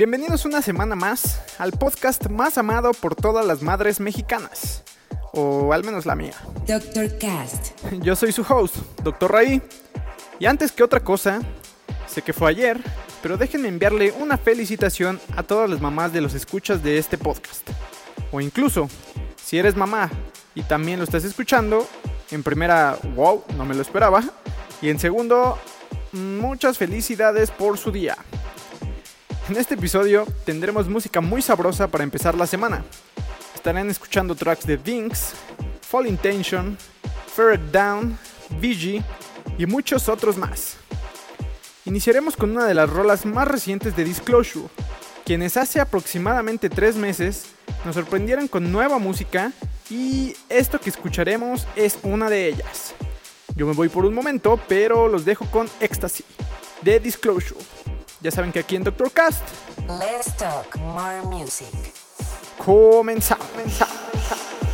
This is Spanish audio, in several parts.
Bienvenidos una semana más al podcast más amado por todas las madres mexicanas. O al menos la mía. Dr. Cast. Yo soy su host, Dr. Raí. Y antes que otra cosa, sé que fue ayer, pero déjenme enviarle una felicitación a todas las mamás de los escuchas de este podcast. O incluso, si eres mamá y también lo estás escuchando, en primera, wow, no me lo esperaba. Y en segundo, muchas felicidades por su día. En este episodio tendremos música muy sabrosa para empezar la semana. Estarán escuchando tracks de Vinx, Fall Intention, Ferret Down, VG y muchos otros más. Iniciaremos con una de las rolas más recientes de Disclosure, quienes hace aproximadamente tres meses nos sorprendieron con nueva música y esto que escucharemos es una de ellas. Yo me voy por un momento, pero los dejo con Ecstasy de Disclosure. Ya saben que aquí en Doctor Cast Let's talk more music. comenzamos. comenzamos.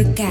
Doctor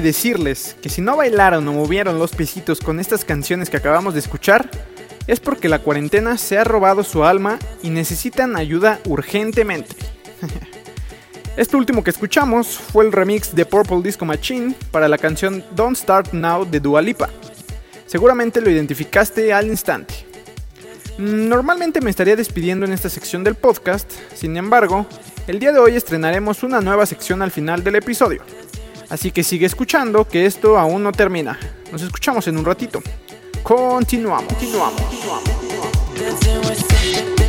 decirles que si no bailaron o movieron los pisitos con estas canciones que acabamos de escuchar, es porque la cuarentena se ha robado su alma y necesitan ayuda urgentemente. Este último que escuchamos fue el remix de Purple Disco Machine para la canción Don't Start Now de Dua Lipa. Seguramente lo identificaste al instante. Normalmente me estaría despidiendo en esta sección del podcast, sin embargo, el día de hoy estrenaremos una nueva sección al final del episodio. Así que sigue escuchando que esto aún no termina. Nos escuchamos en un ratito. Continuamos. Continuamos. This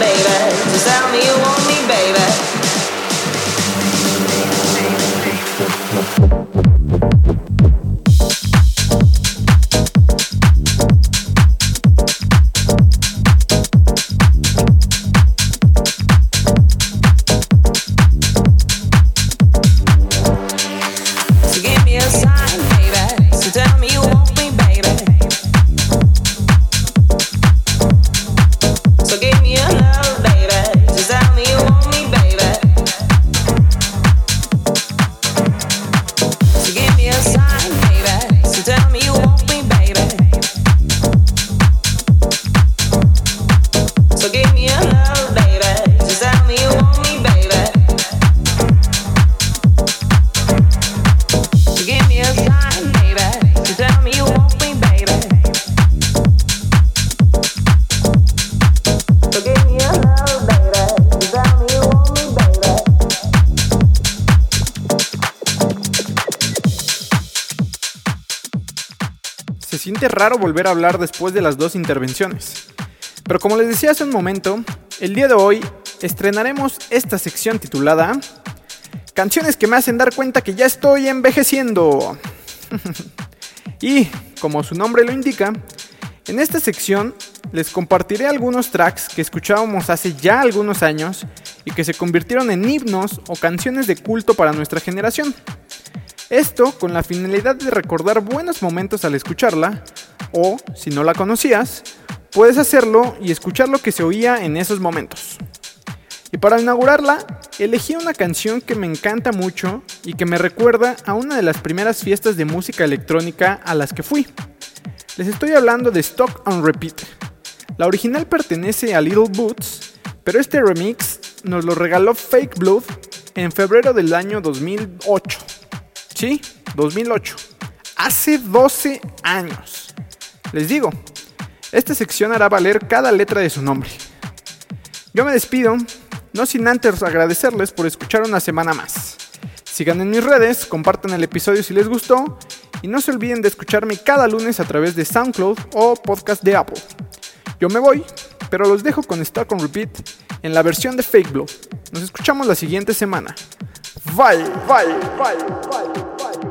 baby. Raro volver a hablar después de las dos intervenciones. Pero como les decía hace un momento, el día de hoy estrenaremos esta sección titulada Canciones que me hacen dar cuenta que ya estoy envejeciendo. y, como su nombre lo indica, en esta sección les compartiré algunos tracks que escuchábamos hace ya algunos años y que se convirtieron en himnos o canciones de culto para nuestra generación. Esto con la finalidad de recordar buenos momentos al escucharla, o si no la conocías, puedes hacerlo y escuchar lo que se oía en esos momentos. Y para inaugurarla, elegí una canción que me encanta mucho y que me recuerda a una de las primeras fiestas de música electrónica a las que fui. Les estoy hablando de Stock on Repeat. La original pertenece a Little Boots, pero este remix nos lo regaló Fake Blood en febrero del año 2008. Sí, 2008. Hace 12 años. Les digo, esta sección hará valer cada letra de su nombre. Yo me despido, no sin antes agradecerles por escuchar una semana más. Sigan en mis redes, compartan el episodio si les gustó y no se olviden de escucharme cada lunes a través de SoundCloud o podcast de Apple. Yo me voy, pero los dejo con Stuck on Repeat en la versión de Fake Blow. Nos escuchamos la siguiente semana. Bye, bye, bye, bye. Don't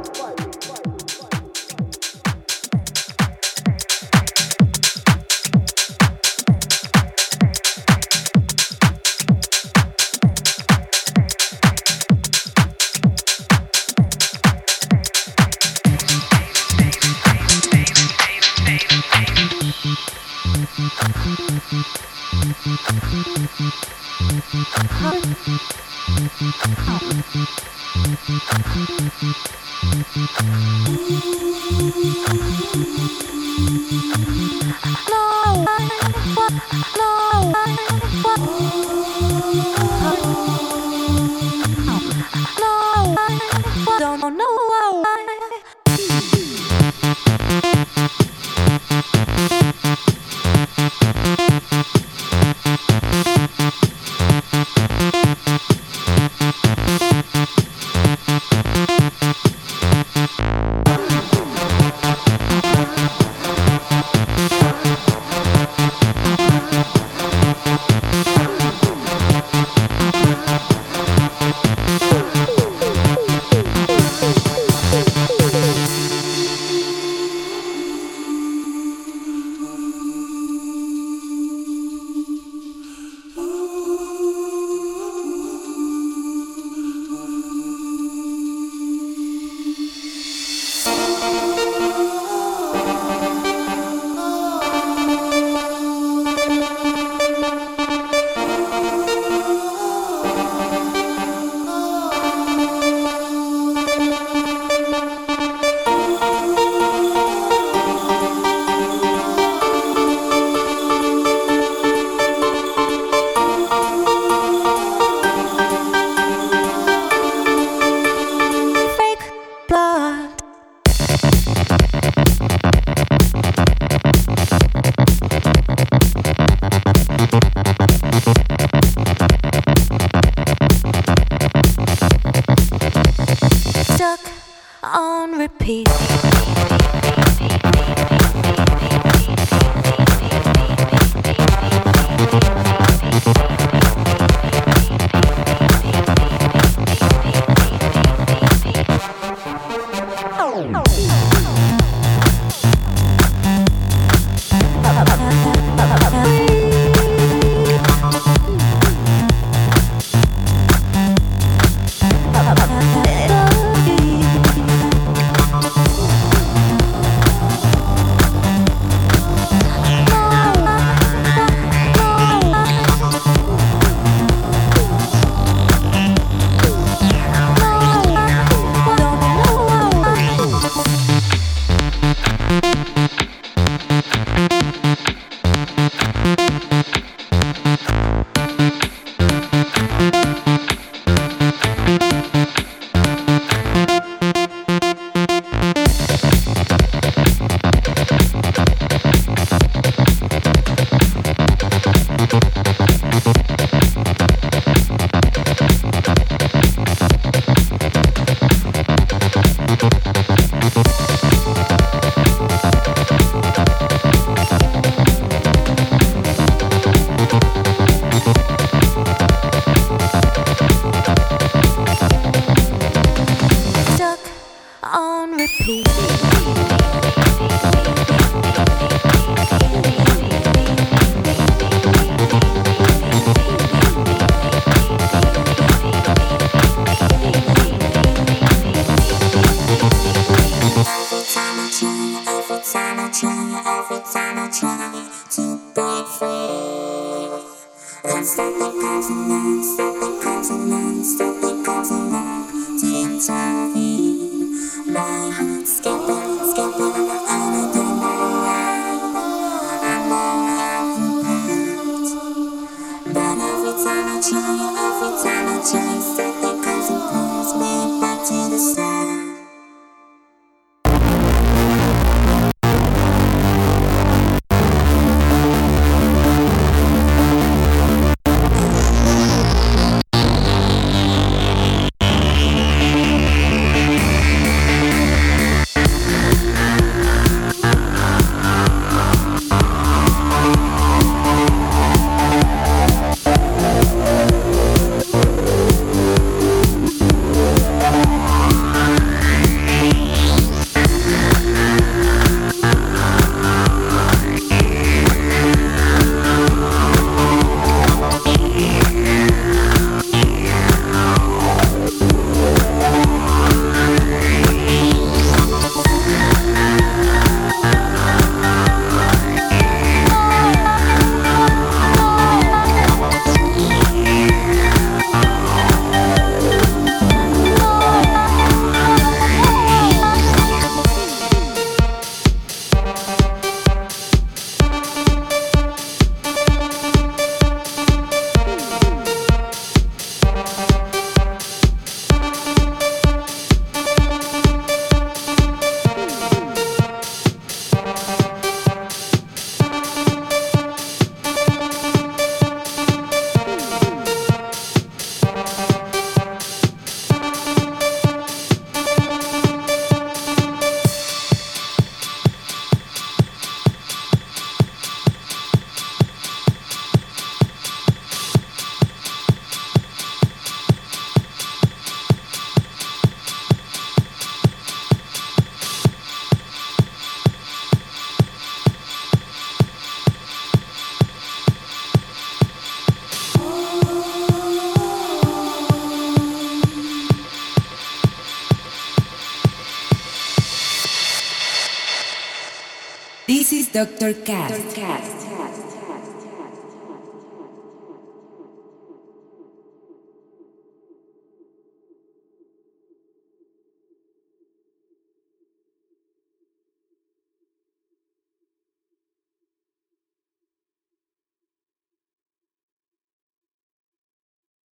Overcast.